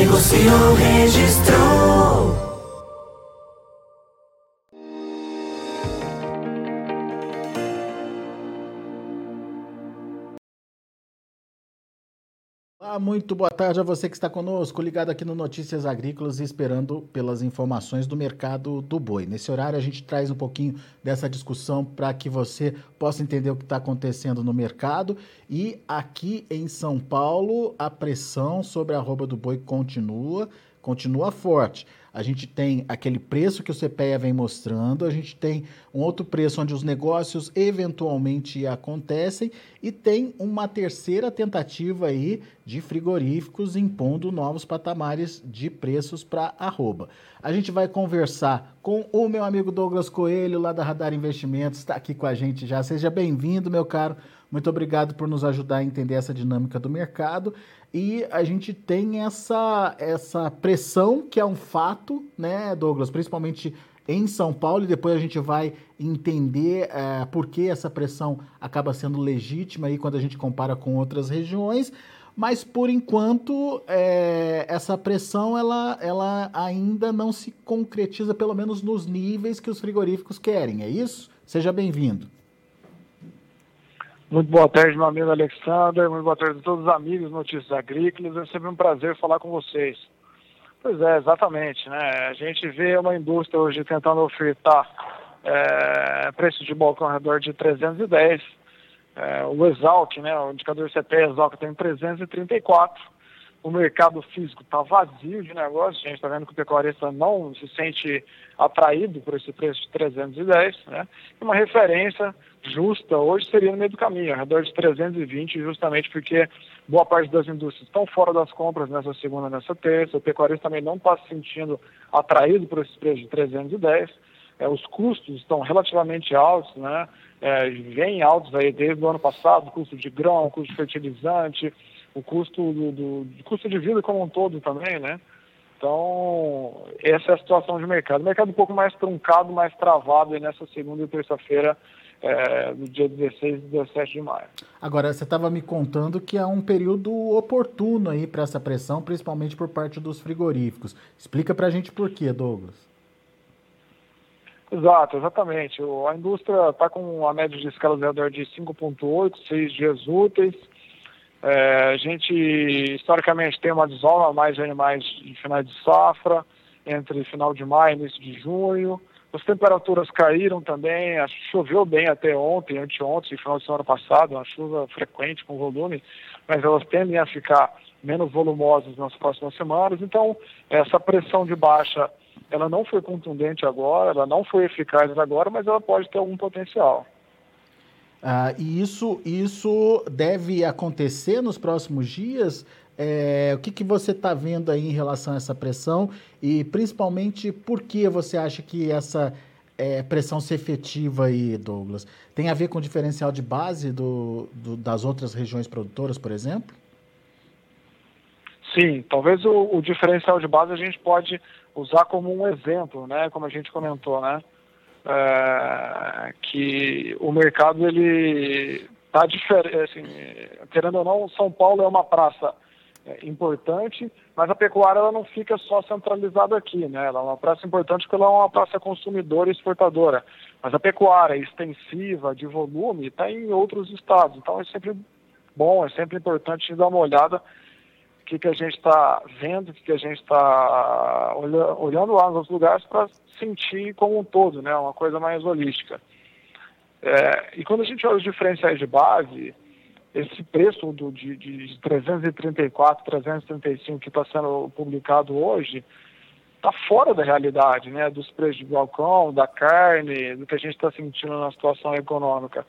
Negociou, registrou. Olá, muito boa tarde a você que está conosco, ligado aqui no Notícias Agrícolas e esperando pelas informações do mercado do boi. Nesse horário a gente traz um pouquinho dessa discussão para que você possa entender o que está acontecendo no mercado. E aqui em São Paulo, a pressão sobre a arroba do boi continua, continua forte. A gente tem aquele preço que o CPEA vem mostrando, a gente tem um outro preço onde os negócios eventualmente acontecem e tem uma terceira tentativa aí de frigoríficos impondo novos patamares de preços para arroba. A gente vai conversar com o meu amigo Douglas Coelho, lá da Radar Investimentos, está aqui com a gente já. Seja bem-vindo, meu caro. Muito obrigado por nos ajudar a entender essa dinâmica do mercado. E a gente tem essa, essa pressão, que é um fato, né, Douglas? Principalmente em São Paulo, e depois a gente vai entender é, por que essa pressão acaba sendo legítima aí quando a gente compara com outras regiões. Mas por enquanto, é, essa pressão ela, ela ainda não se concretiza, pelo menos nos níveis que os frigoríficos querem, é isso? Seja bem-vindo. Muito boa tarde, meu amigo Alexander. Muito boa tarde a todos os amigos Notícias Agrícolas. É sempre um prazer falar com vocês. Pois é, exatamente. Né? A gente vê uma indústria hoje tentando ofertar é, preço de balcão ao redor de 310. É, o Exalt, né, o indicador CPE Exalt tem 334 o mercado físico está vazio de negócio, a gente está vendo que o pecuarista não se sente atraído por esse preço de 310, né? Uma referência justa hoje seria no meio do caminho, ao redor de 320, justamente porque boa parte das indústrias estão fora das compras nessa segunda nessa terça, o pecuarista também não está se sentindo atraído por esse preço de 310, é, os custos estão relativamente altos, né? É, vem altos aí desde o ano passado, custo de grão, custo de fertilizante, o custo do, do, custo de vida como um todo também, né? Então, essa é a situação de mercado. O mercado um pouco mais truncado, mais travado nessa segunda e terça-feira, é, no dia 16 e 17 de maio. Agora, você estava me contando que há um período oportuno aí para essa pressão, principalmente por parte dos frigoríficos. Explica para a gente por quê, Douglas. Exato, exatamente. A indústria está com a média de escala de redor de 5,8, 6 dias úteis. É, a gente, historicamente, tem uma desova mais de animais em final de safra, entre final de maio e início de junho. As temperaturas caíram também, choveu bem até ontem, anteontem, final de semana passado, uma chuva frequente com volume, mas elas tendem a ficar menos volumosas nas próximas semanas. Então, essa pressão de baixa, ela não foi contundente agora, ela não foi eficaz agora, mas ela pode ter algum potencial. Ah, e isso, isso deve acontecer nos próximos dias? É, o que, que você está vendo aí em relação a essa pressão e principalmente por que você acha que essa é, pressão se efetiva aí, Douglas? Tem a ver com o diferencial de base do, do, das outras regiões produtoras, por exemplo? Sim, talvez o, o diferencial de base a gente pode usar como um exemplo, né? Como a gente comentou, né? é, que o mercado ele está diferente, assim, querendo ou não, São Paulo é uma praça é, importante, mas a pecuária ela não fica só centralizada aqui, né? Ela é uma praça importante porque ela é uma praça consumidora e exportadora, mas a pecuária extensiva de volume está em outros estados, então é sempre bom, é sempre importante dar uma olhada que, que a gente está vendo, o que, que a gente está olhando lá nos lugares para sentir como um todo, né? Uma coisa mais holística. É, e quando a gente olha os diferenciais de base, esse preço do, de, de 334, 335 que está sendo publicado hoje, está fora da realidade, né? Dos preços de balcão, da carne, do que a gente está sentindo na situação econômica.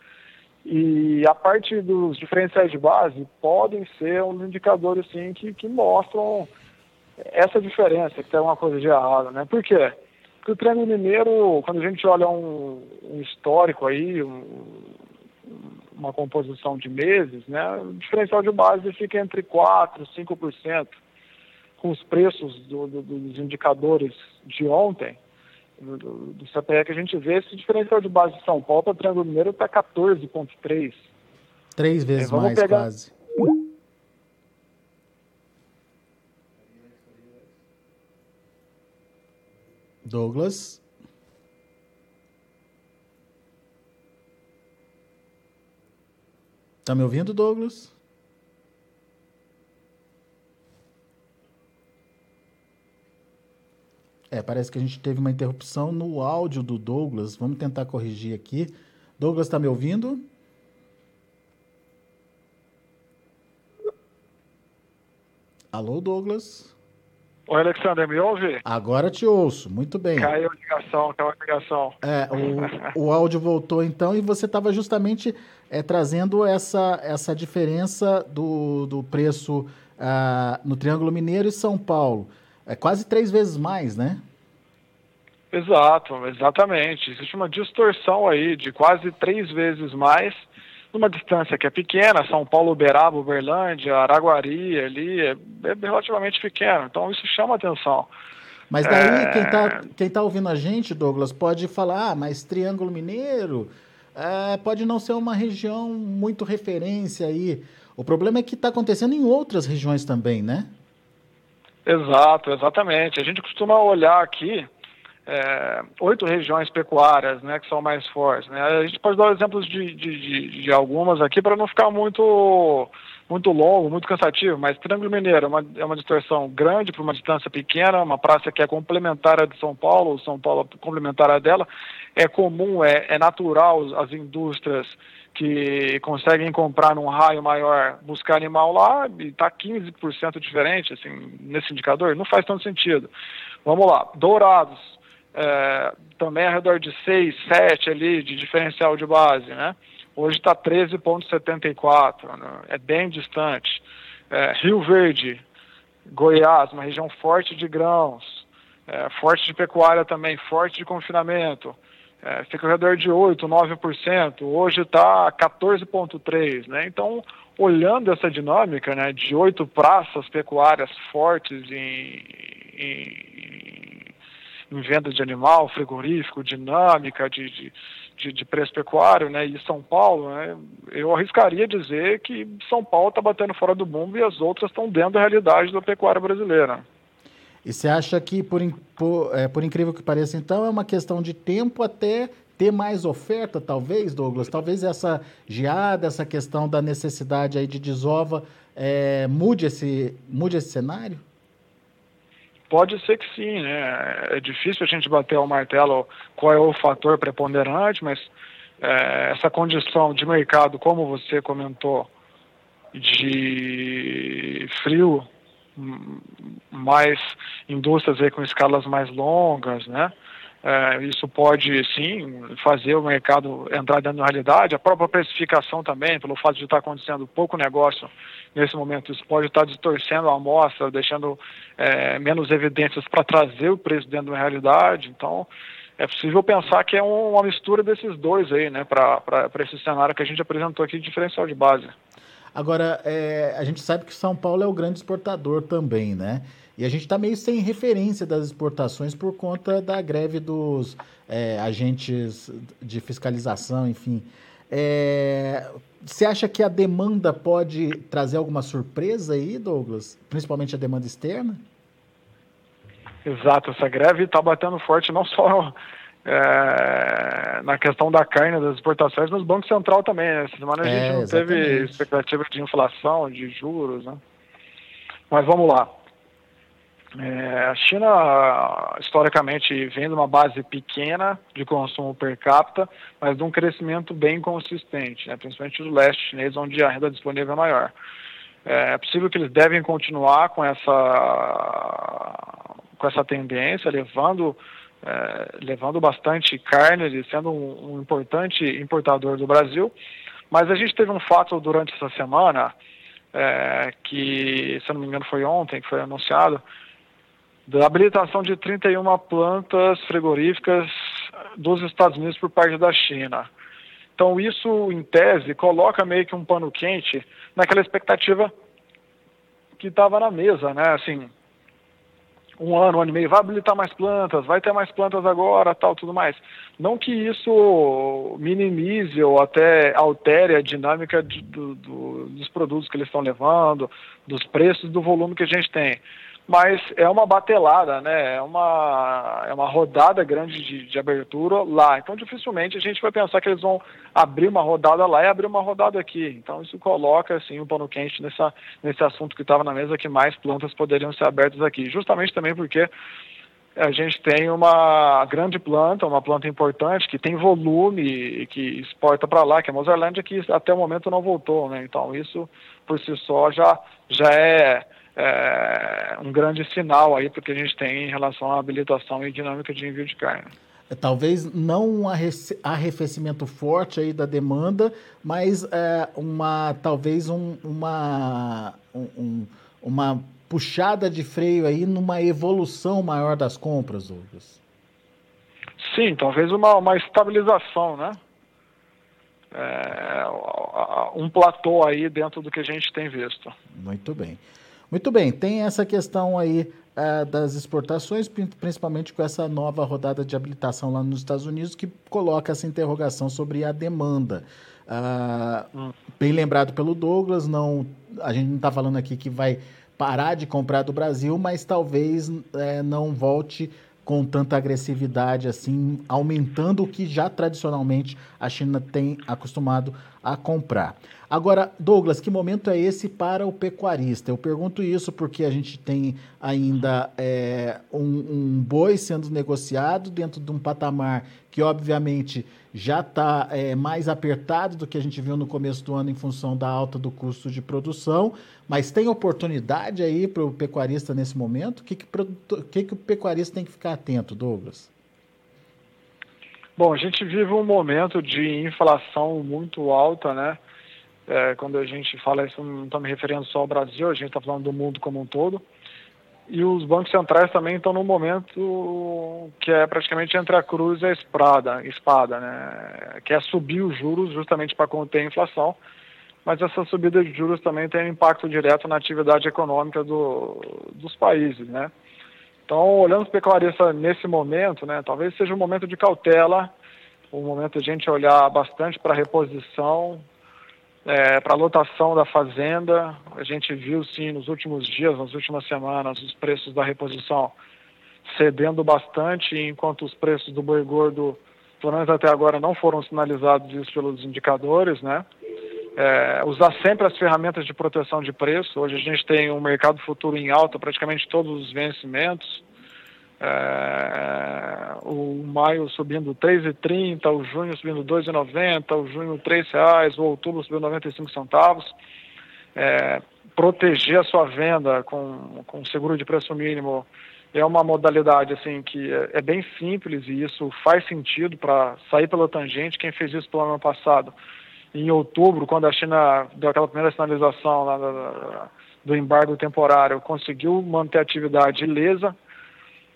E a parte dos diferenciais de base podem ser um indicador assim, que, que mostram essa diferença que tem uma coisa de errado, né? Por quê? Porque o Triângulo Mineiro, quando a gente olha um, um histórico aí, um, uma composição de meses, né, o diferencial de base fica entre 4% e 5%, com os preços do, do, dos indicadores de ontem, do, do, CPE que a gente vê, esse diferencial de base de São Paulo para o Triângulo Mineiro está 14,3%. Três vezes é, mais, pegar... quase. Douglas. Tá me ouvindo, Douglas? É, parece que a gente teve uma interrupção no áudio do Douglas. Vamos tentar corrigir aqui. Douglas, está me ouvindo? Alô, Douglas? Oi, Alexandre, me ouve? Agora te ouço, muito bem. Caiu a ligação, caiu a ligação. É, o, o áudio voltou então e você estava justamente é, trazendo essa, essa diferença do, do preço uh, no Triângulo Mineiro e São Paulo. É quase três vezes mais, né? Exato, exatamente. Existe uma distorção aí de quase três vezes mais numa distância que é pequena, São Paulo, Uberaba, Uberlândia, Araguari, ali, é, é relativamente pequeno. Então isso chama atenção. Mas daí é... quem está quem tá ouvindo a gente, Douglas, pode falar, ah, mas Triângulo Mineiro é, pode não ser uma região muito referência aí. O problema é que está acontecendo em outras regiões também, né? Exato, exatamente. A gente costuma olhar aqui é, oito regiões pecuárias, né, que são mais fortes. Né? A gente pode dar exemplos de, de, de, de algumas aqui para não ficar muito muito longo, muito cansativo, mas Triângulo Mineiro é uma, é uma distorção grande para uma distância pequena, uma praça que é complementar de São Paulo, São Paulo é complementar dela. É comum, é, é natural as indústrias que conseguem comprar num raio maior, buscar animal lá e está 15% diferente, assim, nesse indicador, não faz tanto sentido. Vamos lá, Dourados, é, também ao redor de 6, 7 ali de diferencial de base, né? Hoje está 13,74, né? é bem distante. É, Rio Verde, Goiás, uma região forte de grãos, é, forte de pecuária também, forte de confinamento, é, fica ao redor de 8, 9%, hoje está 14,3%, né? Então, olhando essa dinâmica né, de oito praças pecuárias fortes em, em, em venda de animal, frigorífico, dinâmica de, de, de, de preço pecuário, né, e São Paulo, né, eu arriscaria dizer que São Paulo está batendo fora do mundo e as outras estão dentro da realidade da pecuária brasileira. E você acha que, por, por, é, por incrível que pareça, então, é uma questão de tempo até ter mais oferta, talvez, Douglas? Talvez essa geada, essa questão da necessidade aí de desova é, mude, esse, mude esse cenário? Pode ser que sim, né? É difícil a gente bater ao martelo qual é o fator preponderante, mas é, essa condição de mercado, como você comentou, de frio mais indústrias aí com escalas mais longas, né? É, isso pode sim fazer o mercado entrar dentro da realidade. A própria precificação também, pelo fato de estar acontecendo pouco negócio nesse momento, isso pode estar distorcendo a amostra, deixando é, menos evidências para trazer o preço dentro da realidade. Então, é possível pensar que é uma mistura desses dois aí, né, para esse cenário que a gente apresentou aqui de diferencial de base. Agora, é, a gente sabe que São Paulo é o grande exportador também, né? E a gente está meio sem referência das exportações por conta da greve dos é, agentes de fiscalização, enfim. É, você acha que a demanda pode trazer alguma surpresa aí, Douglas? Principalmente a demanda externa? Exato, essa greve está batendo forte não só é, na questão da carne, das exportações, mas o Banco Central também. Né? Essa semana a gente é, não exatamente. teve expectativa de inflação, de juros. Né? Mas vamos lá. É, a China, historicamente, vem de uma base pequena de consumo per capita, mas de um crescimento bem consistente, né? principalmente no leste chinês, onde a renda disponível é maior. É, é possível que eles devem continuar com essa, com essa tendência, levando é, levando bastante carne, sendo um, um, importante importador do Brasil. Mas a gente teve um fato durante essa semana, é, que, se não me engano, foi ontem que foi anunciado, da habilitação de 31 plantas frigoríficas dos Estados Unidos por parte da China. Então, isso, em tese, coloca meio que um pano quente naquela expectativa que estava na mesa, né? Assim, um ano, um ano e meio, vai habilitar mais plantas, vai ter mais plantas agora, tal, tudo mais. Não que isso minimize ou até altere a dinâmica de, do, do, dos produtos que eles estão levando, dos preços, do volume que a gente tem mas é uma batelada, né? É uma, é uma rodada grande de, de, abertura lá. Então, dificilmente a gente vai pensar que eles vão abrir uma rodada lá e abrir uma rodada aqui. Então, isso coloca, assim, o um pano quente nessa, nesse assunto que estava na mesa, que mais plantas poderiam ser abertas aqui. Justamente também porque a gente tem uma grande planta, uma planta importante, que tem volume e que exporta para lá, que é a Mozarlândia, que até o momento não voltou, né? Então, isso, por si só, já, já é é, um grande sinal aí porque a gente tem em relação à habilitação e dinâmica de envio de carne. É, talvez não um arrefecimento forte aí da demanda, mas é, uma talvez um, uma, um, uma puxada de freio aí numa evolução maior das compras, Douglas. Sim, talvez uma, uma estabilização, né? É, um platô aí dentro do que a gente tem visto. Muito bem. Muito bem, tem essa questão aí uh, das exportações, principalmente com essa nova rodada de habilitação lá nos Estados Unidos, que coloca essa interrogação sobre a demanda. Uh, hum. Bem lembrado pelo Douglas, não, a gente não está falando aqui que vai parar de comprar do Brasil, mas talvez é, não volte com tanta agressividade assim, aumentando o que já tradicionalmente a China tem acostumado a comprar. Agora, Douglas, que momento é esse para o pecuarista? Eu pergunto isso porque a gente tem ainda é, um, um, boi sendo negociado dentro de um patamar que, obviamente, já está é, mais apertado do que a gente viu no começo do ano em função da alta do custo de produção, mas tem oportunidade aí para o pecuarista nesse momento? O que, que, que, que o pecuarista tem que ficar atento, Douglas? Bom, a gente vive um momento de inflação muito alta, né? É, quando a gente fala isso, não está me referindo só ao Brasil, a gente está falando do mundo como um todo. E os bancos centrais também estão num momento que é praticamente entre a cruz e a espada, espada né? que é subir os juros justamente para conter a inflação. Mas essa subida de juros também tem um impacto direto na atividade econômica do, dos países, né? Então, olhando para o pecuarista nesse momento, né, talvez seja um momento de cautela, um momento de a gente olhar bastante para a reposição, é, para a lotação da fazenda. A gente viu, sim, nos últimos dias, nas últimas semanas, os preços da reposição cedendo bastante, enquanto os preços do boi gordo, pelo menos até agora, não foram sinalizados isso pelos indicadores, né? É, usar sempre as ferramentas de proteção de preço. Hoje a gente tem um mercado futuro em alta, praticamente todos os vencimentos. É, o maio subindo 3,30, o junho subindo 2,90, o junho R$ reais, o outubro subindo 95 centavos. É, proteger a sua venda com, com seguro de preço mínimo é uma modalidade assim que é, é bem simples e isso faz sentido para sair pela tangente. Quem fez isso pelo ano passado em outubro, quando a China deu aquela primeira sinalização lá da, do embargo temporário, conseguiu manter a atividade ilesa,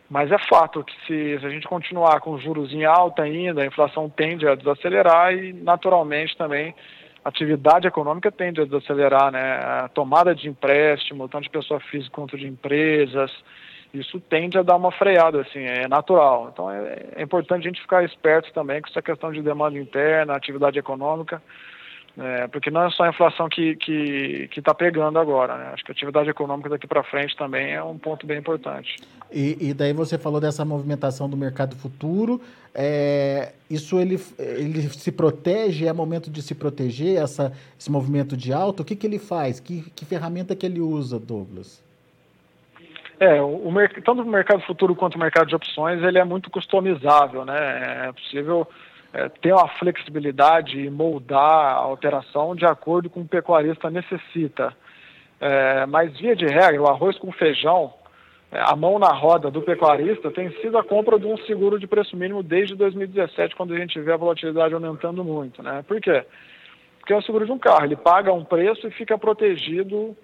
mas é fato que se, se, a gente continuar com juros em alta ainda, a inflação tende a desacelerar e, naturalmente, também a atividade econômica tende a desacelerar, né? A tomada de empréstimo, tanto de pessoa física quanto de empresas, isso tende a dar uma freada, assim, é natural. Então é, é importante a gente ficar esperto também com essa questão de demanda interna, atividade econômica, é, porque não é só a inflação que que está pegando agora, né? Acho que a atividade econômica daqui para frente também é um ponto bem importante. E, e, daí você falou dessa movimentação do mercado futuro. É, isso ele, ele se protege? É momento de se proteger essa, esse movimento de alta? O que, que ele faz? Que, que ferramenta que ele usa, Douglas? É, o, tanto o mercado futuro quanto o mercado de opções, ele é muito customizável, né? É possível é, ter uma flexibilidade e moldar a alteração de acordo com o pecuarista necessita. É, mas, via de regra, o arroz com feijão, é, a mão na roda do pecuarista tem sido a compra de um seguro de preço mínimo desde 2017, quando a gente vê a volatilidade aumentando muito. Né? Por quê? Porque é o seguro de um carro, ele paga um preço e fica protegido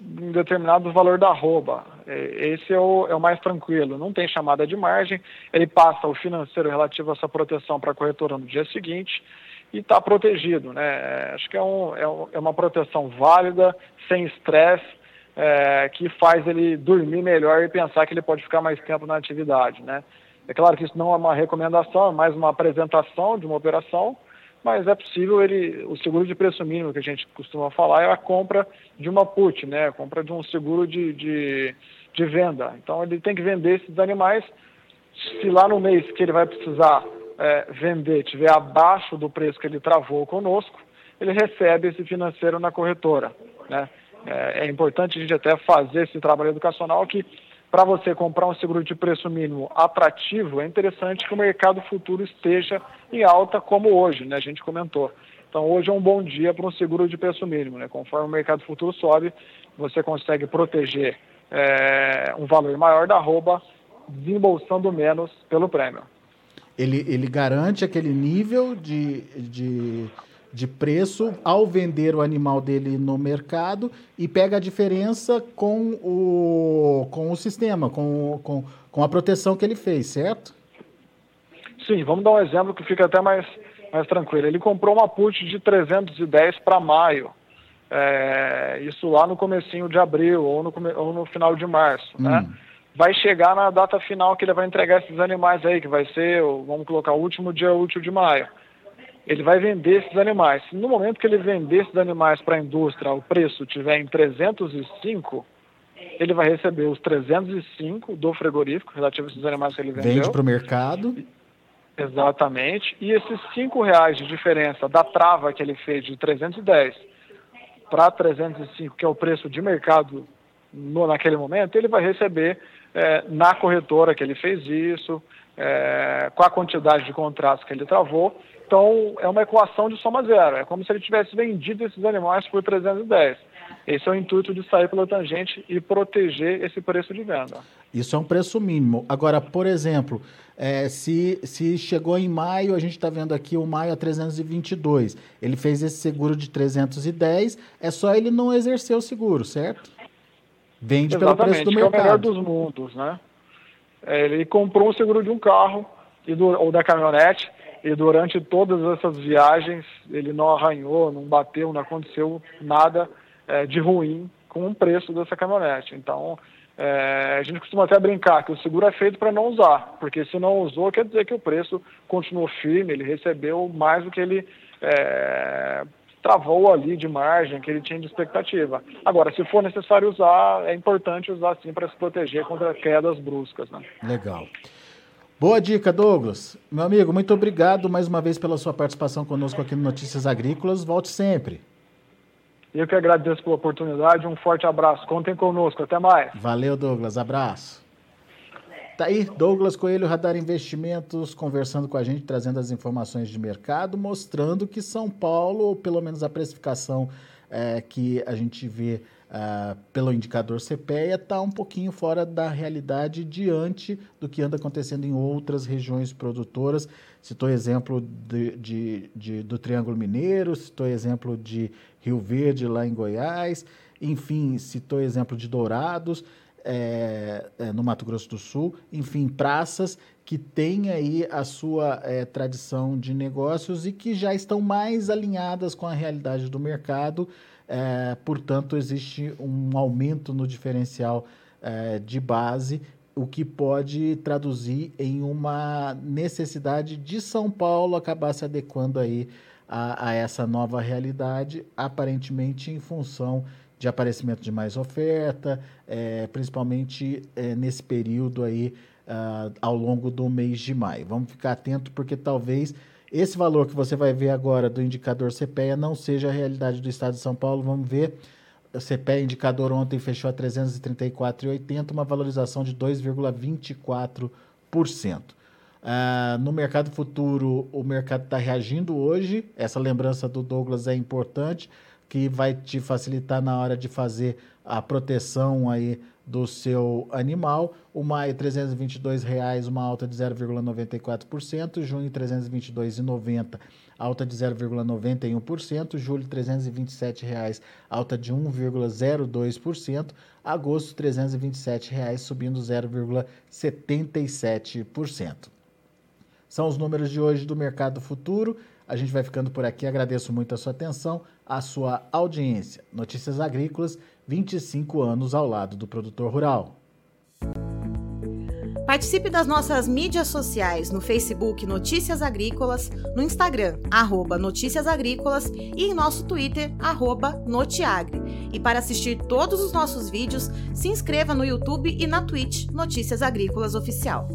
um determinado valor da arroba. É, esse é o, é o, mais tranquilo. Não tem chamada de margem, ele passa o financeiro relativo a essa proteção para a corretora no dia seguinte e está protegido. Né? É, acho que é, um, é, é, uma proteção válida, sem estresse, é, que faz ele dormir melhor e pensar que ele pode ficar mais tempo na atividade. Né? É claro que isso não é uma recomendação, é mais uma apresentação de uma operação, mas é possível ele, o seguro de preço mínimo que a gente costuma falar é a compra de uma put, né, a compra de um seguro de, de, de venda. Então ele tem que vender esses animais, se lá no mês que ele vai precisar é, vender tiver abaixo do preço que ele travou conosco, ele recebe esse financeiro na corretora, né. É, é importante a gente até fazer esse trabalho educacional que para você comprar um seguro de preço mínimo atrativo, é interessante que o mercado futuro esteja em alta como hoje, né? A gente comentou. Então hoje é um bom dia para um seguro de preço mínimo, né? Conforme o mercado futuro sobe, você consegue proteger é, um valor maior da arroba, desembolsando menos pelo prêmio. Ele, ele garante aquele nível de, de de preço ao vender o animal dele no mercado e pega a diferença com o, com o sistema, com, com, com a proteção que ele fez, certo? Sim, vamos dar um exemplo que fica até mais, mais tranquilo. Ele comprou uma put de 310 para maio, é, isso lá no comecinho de abril ou no, ou no final de março, né? hum. né? Vai chegar na data final que ele vai entregar esses animais aí, que vai ser, vamos colocar, o último dia útil de maio ele vai vender esses animais. Se no momento que ele vender esses animais para a indústria, o preço tiver em 305, ele vai receber os 305 do frigorífico relativo a esses animais que ele vendeu. Vende para o mercado. Exatamente. E esses cinco reais de diferença da trava que ele fez de 310 para 305, que é o preço de mercado no, naquele momento, ele vai receber é, na corretora que ele fez isso, é, com a quantidade de contratos que ele travou então, é uma equação de soma zero. É como se ele tivesse vendido esses animais por 310. Esse é o intuito de sair pela tangente e proteger esse preço de venda. Isso é um preço mínimo. Agora, por exemplo, é, se, se chegou em maio, a gente está vendo aqui o maio a 322. Ele fez esse seguro de 310, é só ele não exercer o seguro, certo? Vende Exatamente, pelo preço do mercado. é o melhor dos mundos, né? É, ele comprou um seguro de um carro e ou da caminhonete e durante todas essas viagens ele não arranhou, não bateu, não aconteceu nada é, de ruim com o preço dessa caminhonete. Então, é, a gente costuma até brincar que o seguro é feito para não usar, porque se não usou, quer dizer que o preço continuou firme, ele recebeu mais do que ele é, travou ali de margem, que ele tinha de expectativa. Agora, se for necessário usar, é importante usar sim para se proteger contra quedas bruscas. Né? Legal. Boa dica, Douglas. Meu amigo, muito obrigado mais uma vez pela sua participação conosco aqui no Notícias Agrícolas. Volte sempre. Eu que agradeço pela oportunidade. Um forte abraço. Contem conosco. Até mais. Valeu, Douglas. Abraço. Tá aí, Douglas Coelho, Radar Investimentos, conversando com a gente, trazendo as informações de mercado, mostrando que São Paulo, ou pelo menos a precificação é, que a gente vê uh, pelo indicador CPEA está um pouquinho fora da realidade diante do que anda acontecendo em outras regiões produtoras. Citou exemplo de, de, de, do Triângulo Mineiro, citou exemplo de Rio Verde lá em Goiás, enfim, citou exemplo de Dourados. É, é, no Mato Grosso do Sul, enfim, praças que têm aí a sua é, tradição de negócios e que já estão mais alinhadas com a realidade do mercado é, portanto, existe um aumento no diferencial é, de base, o que pode traduzir em uma necessidade de São Paulo acabar se adequando aí a, a essa nova realidade, aparentemente em função de aparecimento de mais oferta, principalmente nesse período aí uh, ao longo do mês de maio. Vamos ficar atento porque talvez esse valor que você vai ver agora do indicador CPEA não seja a realidade do estado de São Paulo. Vamos ver. O CPEA indicador ontem fechou a 334,80, uma valorização de 2,24%. Uh, no mercado futuro, o mercado está reagindo hoje. Essa lembrança do Douglas é importante, que vai te facilitar na hora de fazer a proteção aí do seu animal. O maio, R$ 322,00, uma alta de 0,94%. Junho, R$ 322,90, alta de 0,91%. Julho, R$ 327,00, alta de 1,02%. Agosto, R$ 327,00, subindo 0,77%. São os números de hoje do Mercado Futuro. A gente vai ficando por aqui. Agradeço muito a sua atenção, a sua audiência. Notícias Agrícolas 25 anos ao lado do produtor rural. Participe das nossas mídias sociais no Facebook Notícias Agrícolas, no Instagram, arroba Notícias Agrícolas e em nosso Twitter, arroba Notiagre. E para assistir todos os nossos vídeos, se inscreva no YouTube e na Twitch Notícias Agrícolas Oficial.